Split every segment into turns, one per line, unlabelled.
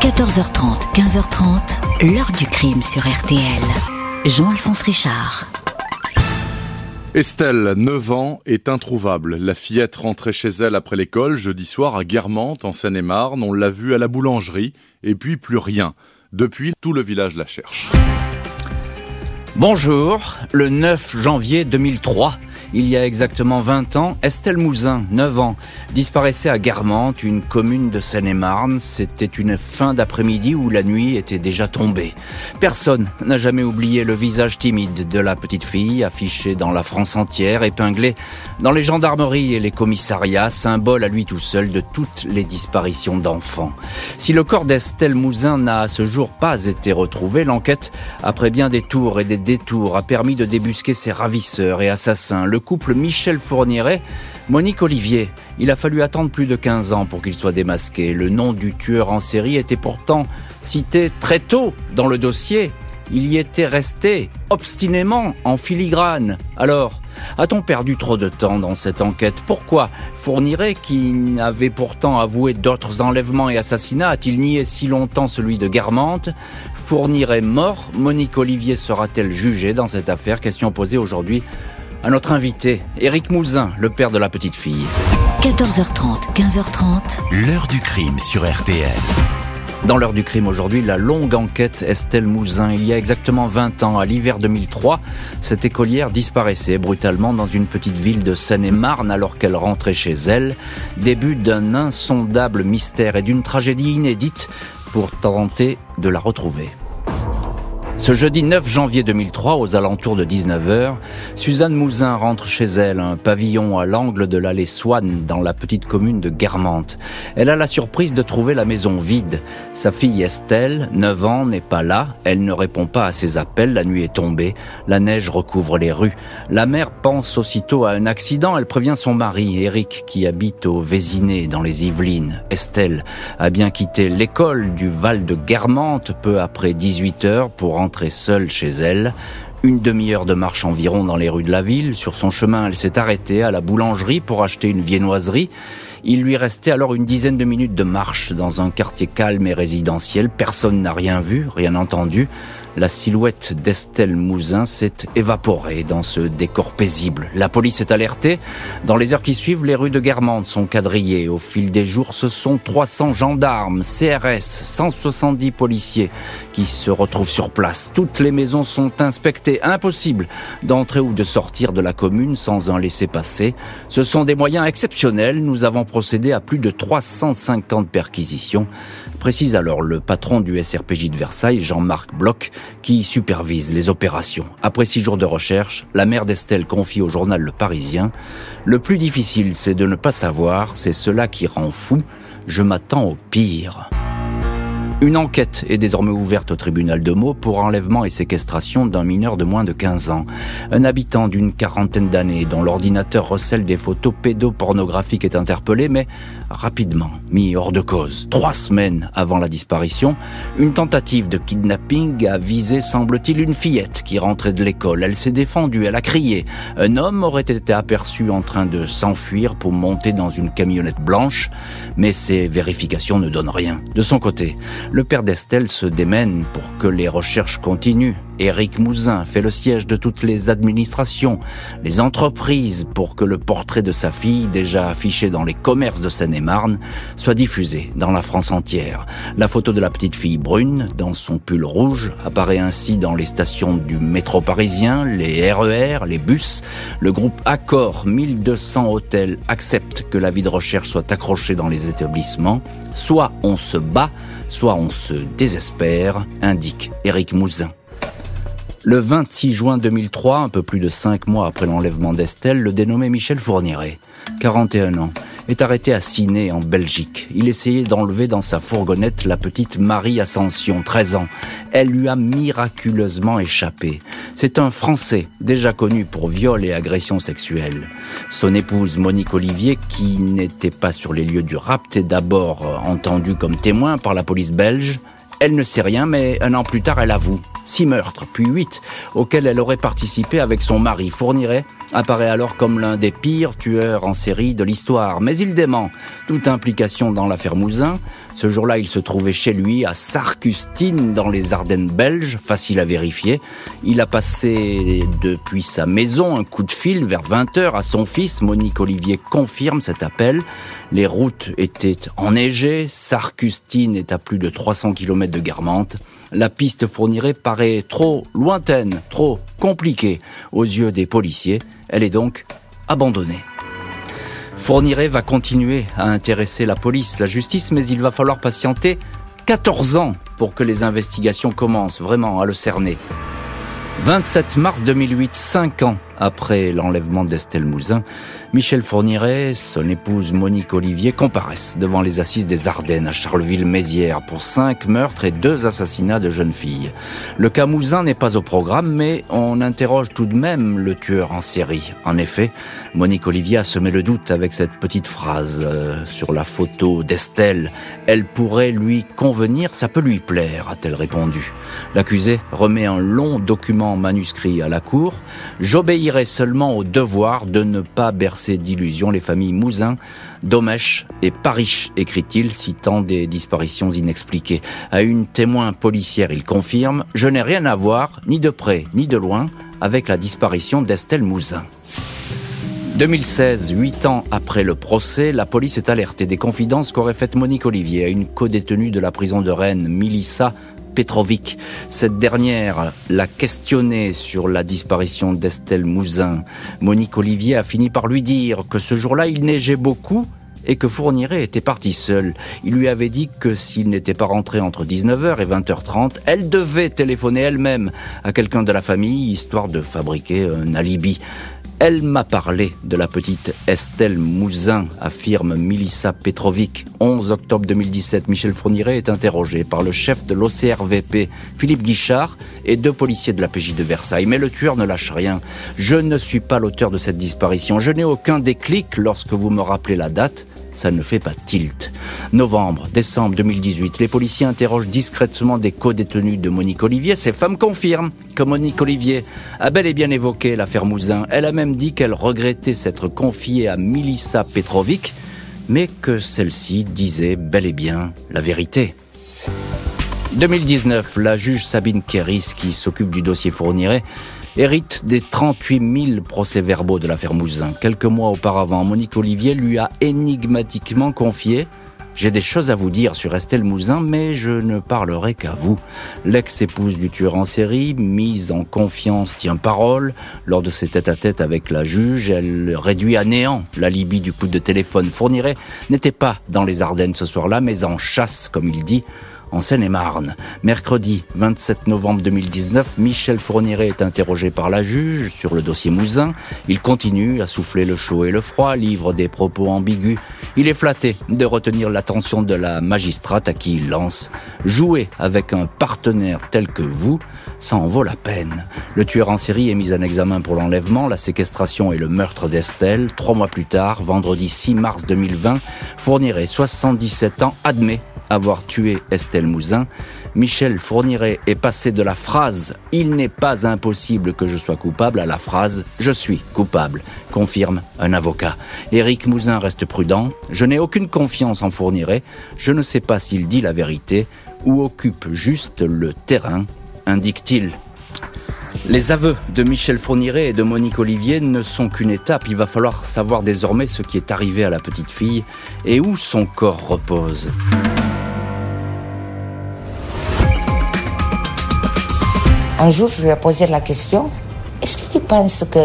14h30, 15h30, l'heure du crime sur RTL. Jean-Alphonse Richard.
Estelle, 9 ans, est introuvable. La fillette rentrait chez elle après l'école jeudi soir à Guermantes, en Seine-et-Marne. On l'a vue à la boulangerie, et puis plus rien. Depuis, tout le village la cherche.
Bonjour, le 9 janvier 2003, il y a exactement 20 ans, Estelle Mouzin, 9 ans, disparaissait à Guermantes, une commune de Seine-et-Marne. C'était une fin d'après-midi où la nuit était déjà tombée. Personne n'a jamais oublié le visage timide de la petite fille, affiché dans la France entière, épinglé dans les gendarmeries et les commissariats, symbole à lui tout seul de toutes les disparitions d'enfants. Si le corps d'Estelle Mouzin n'a à ce jour pas été retrouvé, l'enquête, après bien des tours et des détours, a permis de débusquer ses ravisseurs et assassins couple Michel Fourniret, Monique Olivier. Il a fallu attendre plus de 15 ans pour qu'il soit démasqué. Le nom du tueur en série était pourtant cité très tôt dans le dossier. Il y était resté obstinément en filigrane. Alors, a-t-on perdu trop de temps dans cette enquête? Pourquoi Fourniret, qui n'avait pourtant avoué d'autres enlèvements et assassinats, a-t-il nié si longtemps celui de Guermantes? Fourniret mort, Monique Olivier sera-t-elle jugée dans cette affaire? Question posée aujourd'hui à notre invité, Éric Mouzin, le père de la petite fille.
14h30, 15h30.
L'heure du crime sur RTL.
Dans l'heure du crime aujourd'hui, la longue enquête Estelle Mouzin. Il y a exactement 20 ans, à l'hiver 2003, cette écolière disparaissait brutalement dans une petite ville de Seine-et-Marne alors qu'elle rentrait chez elle. Début d'un insondable mystère et d'une tragédie inédite pour tenter de la retrouver. Ce jeudi 9 janvier 2003, aux alentours de 19h, Suzanne Mouzin rentre chez elle, un pavillon à l'angle de l'allée Swann, dans la petite commune de Guermantes. Elle a la surprise de trouver la maison vide. Sa fille Estelle, 9 ans, n'est pas là. Elle ne répond pas à ses appels. La nuit est tombée. La neige recouvre les rues. La mère pense aussitôt à un accident. Elle prévient son mari, Eric, qui habite au Vésiné, dans les Yvelines. Estelle a bien quitté l'école du Val de Guermantes peu après 18 h pour rentrer seule chez elle. Une demi-heure de marche environ dans les rues de la ville. Sur son chemin, elle s'est arrêtée à la boulangerie pour acheter une viennoiserie. Il lui restait alors une dizaine de minutes de marche dans un quartier calme et résidentiel. Personne n'a rien vu, rien entendu la silhouette d'Estelle Mouzin s'est évaporée dans ce décor paisible. La police est alertée. Dans les heures qui suivent, les rues de Guermantes sont quadrillées. Au fil des jours, ce sont 300 gendarmes, CRS, 170 policiers qui se retrouvent sur place. Toutes les maisons sont inspectées. Impossible d'entrer ou de sortir de la commune sans un laisser-passer. Ce sont des moyens exceptionnels. Nous avons procédé à plus de 350 perquisitions. Précise alors le patron du SRPJ de Versailles, Jean-Marc Bloch, qui supervise les opérations. Après six jours de recherche, la mère d'Estelle confie au journal Le Parisien Le plus difficile, c'est de ne pas savoir, c'est cela qui rend fou. Je m'attends au pire. Une enquête est désormais ouverte au tribunal de Meaux pour enlèvement et séquestration d'un mineur de moins de 15 ans. Un habitant d'une quarantaine d'années dont l'ordinateur recèle des photos pédopornographiques est interpellé, mais rapidement mis hors de cause. Trois semaines avant la disparition, une tentative de kidnapping a visé, semble-t-il, une fillette qui rentrait de l'école. Elle s'est défendue, elle a crié. Un homme aurait été aperçu en train de s'enfuir pour monter dans une camionnette blanche, mais ces vérifications ne donnent rien. De son côté, le père d'Estelle se démène pour que les recherches continuent. Éric Mouzin fait le siège de toutes les administrations, les entreprises pour que le portrait de sa fille, déjà affiché dans les commerces de Seine-et-Marne, soit diffusé dans la France entière. La photo de la petite fille brune, dans son pull rouge, apparaît ainsi dans les stations du métro parisien, les RER, les bus. Le groupe Accor 1200 hôtels accepte que la vie de recherche soit accrochée dans les établissements. Soit on se bat, soit on se désespère, indique Éric Mouzin. Le 26 juin 2003, un peu plus de cinq mois après l'enlèvement d'Estelle, le dénommé Michel Fourniret, 41 ans, est arrêté à Ciné, en Belgique. Il essayait d'enlever dans sa fourgonnette la petite Marie Ascension, 13 ans. Elle lui a miraculeusement échappé. C'est un Français, déjà connu pour viol et agression sexuelle. Son épouse Monique Olivier, qui n'était pas sur les lieux du rapt, est d'abord entendue comme témoin par la police belge. Elle ne sait rien, mais un an plus tard, elle avoue six meurtres, puis huit, auxquels elle aurait participé avec son mari. Fourniret apparaît alors comme l'un des pires tueurs en série de l'histoire. Mais il dément toute implication dans l'affaire Mouzin. Ce jour-là, il se trouvait chez lui à Sarcustine, dans les Ardennes belges, facile à vérifier. Il a passé depuis sa maison un coup de fil vers 20h à son fils. Monique Olivier confirme cet appel. Les routes étaient enneigées, Sarcustine est à plus de 300 km de Guermantes. La piste fournirait paraît trop lointaine, trop compliquée aux yeux des policiers. Elle est donc abandonnée. Fourniret va continuer à intéresser la police, la justice, mais il va falloir patienter 14 ans pour que les investigations commencent vraiment à le cerner. 27 mars 2008, 5 ans après l'enlèvement d'Estelle Mouzin, Michel Fourniret, son épouse Monique Olivier comparaissent devant les assises des Ardennes à Charleville-Mézières pour cinq meurtres et deux assassinats de jeunes filles. Le cas Mouzin n'est pas au programme, mais on interroge tout de même le tueur en série. En effet, Monique Olivier a semé le doute avec cette petite phrase euh, sur la photo d'Estelle. Elle pourrait lui convenir, ça peut lui plaire, a-t-elle répondu. L'accusé remet un long document manuscrit à la cour. J'obéirai seulement au devoir de ne pas bercer d'illusions les familles Mouzin, Domèche et Parish, écrit-il, citant des disparitions inexpliquées. À une témoin policière, il confirme Je n'ai rien à voir, ni de près ni de loin, avec la disparition d'Estelle Mouzin. 2016, huit ans après le procès, la police est alertée des confidences qu'aurait faites Monique Olivier à une co-détenue de la prison de Rennes, Milissa Petrovic. Cette dernière l'a questionné sur la disparition d'Estelle Mouzin. Monique Olivier a fini par lui dire que ce jour-là, il neigeait beaucoup et que Fourniret était parti seul. Il lui avait dit que s'il n'était pas rentré entre 19h et 20h30, elle devait téléphoner elle-même à quelqu'un de la famille, histoire de fabriquer un alibi. Elle m'a parlé de la petite Estelle Mouzin, affirme Milissa Petrovic. 11 octobre 2017, Michel Fourniret est interrogé par le chef de l'OCRVP, Philippe Guichard, et deux policiers de la PJ de Versailles. Mais le tueur ne lâche rien. Je ne suis pas l'auteur de cette disparition. Je n'ai aucun déclic lorsque vous me rappelez la date ça ne fait pas tilt. Novembre, décembre 2018, les policiers interrogent discrètement des co-détenus de Monique Olivier. Ces femmes confirment que Monique Olivier a bel et bien évoqué l'affaire Mouzin. Elle a même dit qu'elle regrettait s'être confiée à Milissa Petrovic, mais que celle-ci disait bel et bien la vérité. 2019, la juge Sabine Kéris, qui s'occupe du dossier Fourniret, hérite des 38 000 procès-verbaux de l'affaire Mouzin. Quelques mois auparavant, Monique Olivier lui a énigmatiquement confié j'ai des choses à vous dire sur Estelle Mouzin, mais je ne parlerai qu'à vous. L'ex-épouse du tueur en série, mise en confiance, tient parole. Lors de ses tête-à-tête avec la juge, elle réduit à néant l'alibi du coup de téléphone. Fournirait n'était pas dans les Ardennes ce soir-là, mais en chasse, comme il dit, en Seine-et-Marne. Mercredi 27 novembre 2019, Michel Fourniret est interrogé par la juge sur le dossier Mouzin. Il continue à souffler le chaud et le froid, livre des propos ambigus. Il est flatté de retenir l'attention de la magistrate à qui il lance « Jouer avec un partenaire tel que vous, ça en vaut la peine. » Le tueur en série est mis en examen pour l'enlèvement, la séquestration et le meurtre d'Estelle. Trois mois plus tard, vendredi 6 mars 2020, Fourniret, 77 ans, admet avoir tué Estelle Mouzin, Michel Fourniret est passé de la phrase Il n'est pas impossible que je sois coupable à la phrase Je suis coupable, confirme un avocat. Éric Mouzin reste prudent. Je n'ai aucune confiance en Fourniret. Je ne sais pas s'il dit la vérité ou occupe juste le terrain, indique-t-il. Les aveux de Michel Fourniret et de Monique Olivier ne sont qu'une étape. Il va falloir savoir désormais ce qui est arrivé à la petite fille et où son corps repose.
Un jour, je lui ai posé la question est-ce que tu penses que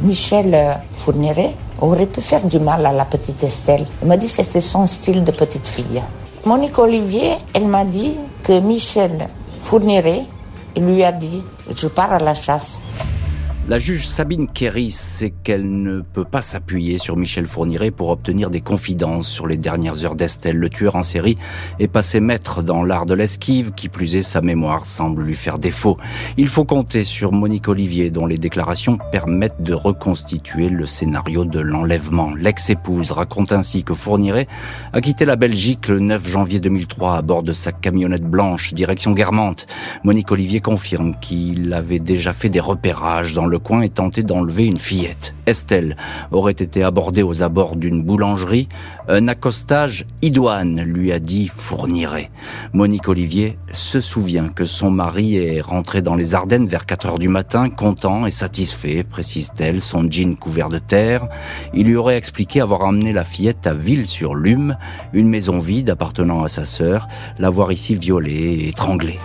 Michel Fourniret aurait pu faire du mal à la petite Estelle? Il m'a dit que c'était son style de petite fille. Monique Olivier, elle m'a dit que Michel Fourniret lui a dit Je pars à la chasse.
La juge Sabine Kéris sait qu'elle ne peut pas s'appuyer sur Michel Fourniret pour obtenir des confidences sur les dernières heures d'Estelle. Le tueur en série est passé maître dans l'art de l'esquive, qui plus est sa mémoire semble lui faire défaut. Il faut compter sur Monique Olivier dont les déclarations permettent de reconstituer le scénario de l'enlèvement. L'ex-épouse raconte ainsi que Fourniret a quitté la Belgique le 9 janvier 2003 à bord de sa camionnette blanche direction Guermantes. Monique Olivier confirme qu'il avait déjà fait des repérages dans le coin et tenter d'enlever une fillette. Estelle aurait été abordée aux abords d'une boulangerie. Un accostage idoine lui a dit fournirait. Monique Olivier se souvient que son mari est rentré dans les Ardennes vers 4 heures du matin, content et satisfait, précise-t-elle, son jean couvert de terre. Il lui aurait expliqué avoir amené la fillette à Ville-sur-Lume, une maison vide appartenant à sa sœur, l'avoir ici violée et étranglée.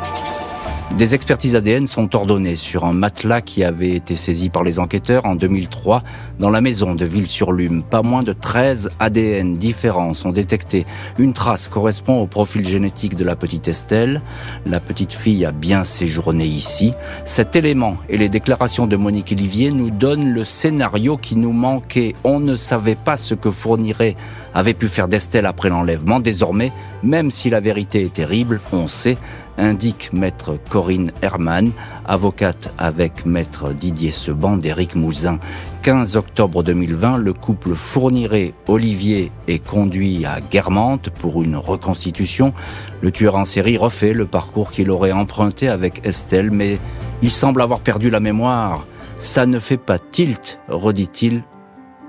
Des expertises ADN sont ordonnées sur un matelas qui avait été saisi par les enquêteurs en 2003 dans la maison de Ville-sur-Lume. Pas moins de 13 ADN différents sont détectés. Une trace correspond au profil génétique de la petite Estelle. La petite fille a bien séjourné ici. Cet élément et les déclarations de Monique Olivier nous donnent le scénario qui nous manquait. On ne savait pas ce que fournirait avait pu faire d'Estelle après l'enlèvement. Désormais, même si la vérité est terrible, on sait indique maître Corinne Herman, avocate avec maître Didier Seban d'Éric Mouzin. 15 octobre 2020, le couple fournirait Olivier est conduit à Guermantes pour une reconstitution. Le tueur en série refait le parcours qu'il aurait emprunté avec Estelle, mais il semble avoir perdu la mémoire. Ça ne fait pas tilt, redit-il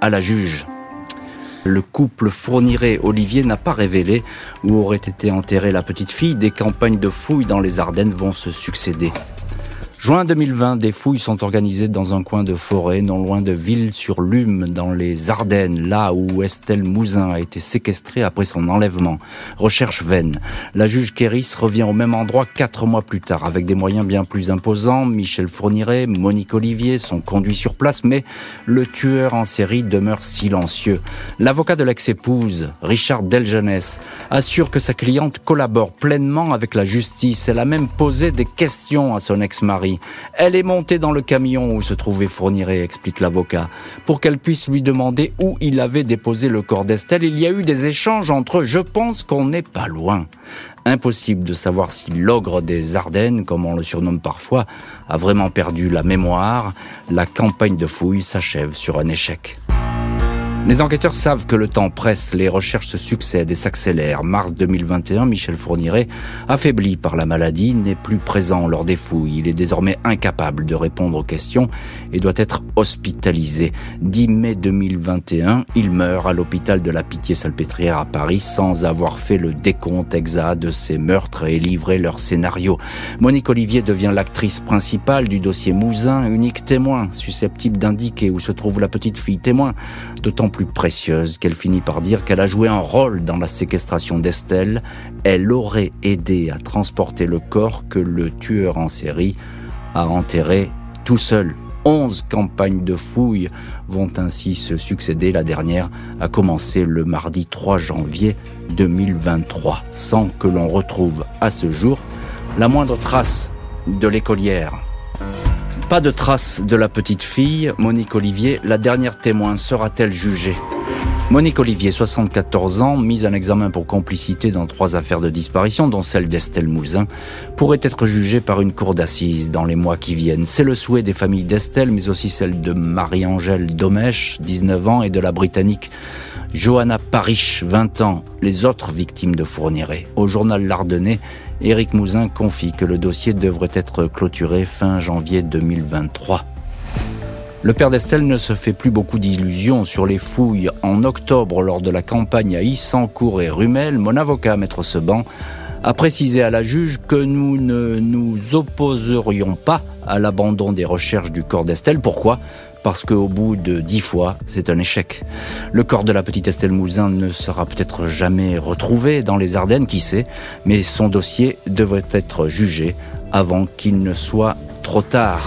à la juge le couple fournirait Olivier n'a pas révélé où aurait été enterrée la petite fille. Des campagnes de fouilles dans les Ardennes vont se succéder. Juin 2020, des fouilles sont organisées dans un coin de forêt non loin de Ville-sur-Lume, dans les Ardennes, là où Estelle Mouzin a été séquestrée après son enlèvement. Recherche vaine. La juge Kéris revient au même endroit quatre mois plus tard, avec des moyens bien plus imposants. Michel Fourniret, Monique Olivier sont conduits sur place, mais le tueur en série demeure silencieux. L'avocat de l'ex-épouse, Richard Delgenès, assure que sa cliente collabore pleinement avec la justice. Elle a même posé des questions à son ex-mari elle est montée dans le camion où se trouvait Fourniret, explique l'avocat, pour qu'elle puisse lui demander où il avait déposé le corps d'Estelle. Il y a eu des échanges entre eux. Je pense qu'on n'est pas loin. Impossible de savoir si l'ogre des Ardennes, comme on le surnomme parfois, a vraiment perdu la mémoire. La campagne de fouilles s'achève sur un échec. Les enquêteurs savent que le temps presse, les recherches se succèdent et s'accélèrent. Mars 2021, Michel Fourniret, affaibli par la maladie, n'est plus présent lors des fouilles. Il est désormais incapable de répondre aux questions et doit être hospitalisé. 10 mai 2021, il meurt à l'hôpital de la Pitié-Salpêtrière à Paris sans avoir fait le décompte exact de ses meurtres et livré leur scénario. Monique Olivier devient l'actrice principale du dossier Mouzin, unique témoin susceptible d'indiquer où se trouve la petite fille témoin, d'autant plus précieuse qu'elle finit par dire qu'elle a joué un rôle dans la séquestration d'Estelle. Elle aurait aidé à transporter le corps que le tueur en série a enterré tout seul. Onze campagnes de fouilles vont ainsi se succéder. La dernière a commencé le mardi 3 janvier 2023, sans que l'on retrouve à ce jour la moindre trace de l'écolière. Pas de trace de la petite fille. Monique Olivier, la dernière témoin, sera-t-elle jugée? Monique Olivier, 74 ans, mise en examen pour complicité dans trois affaires de disparition, dont celle d'Estelle Mouzin, pourrait être jugée par une cour d'assises dans les mois qui viennent. C'est le souhait des familles d'Estelle, mais aussi celle de Marie-Angèle Domèche, 19 ans, et de la Britannique Johanna Parich, 20 ans, les autres victimes de Fourniret. Au journal L'Ardennais, Éric Mouzin confie que le dossier devrait être clôturé fin janvier 2023. Le père d'Estelle ne se fait plus beaucoup d'illusions sur les fouilles. En octobre, lors de la campagne à Issancourt et Rumel, mon avocat, maître Seban, a précisé à la juge que nous ne nous opposerions pas à l'abandon des recherches du corps d'Estelle. Pourquoi? Parce qu'au bout de dix fois, c'est un échec. Le corps de la petite Estelle Mouzin ne sera peut-être jamais retrouvé dans les Ardennes, qui sait, mais son dossier devrait être jugé avant qu'il ne soit trop tard.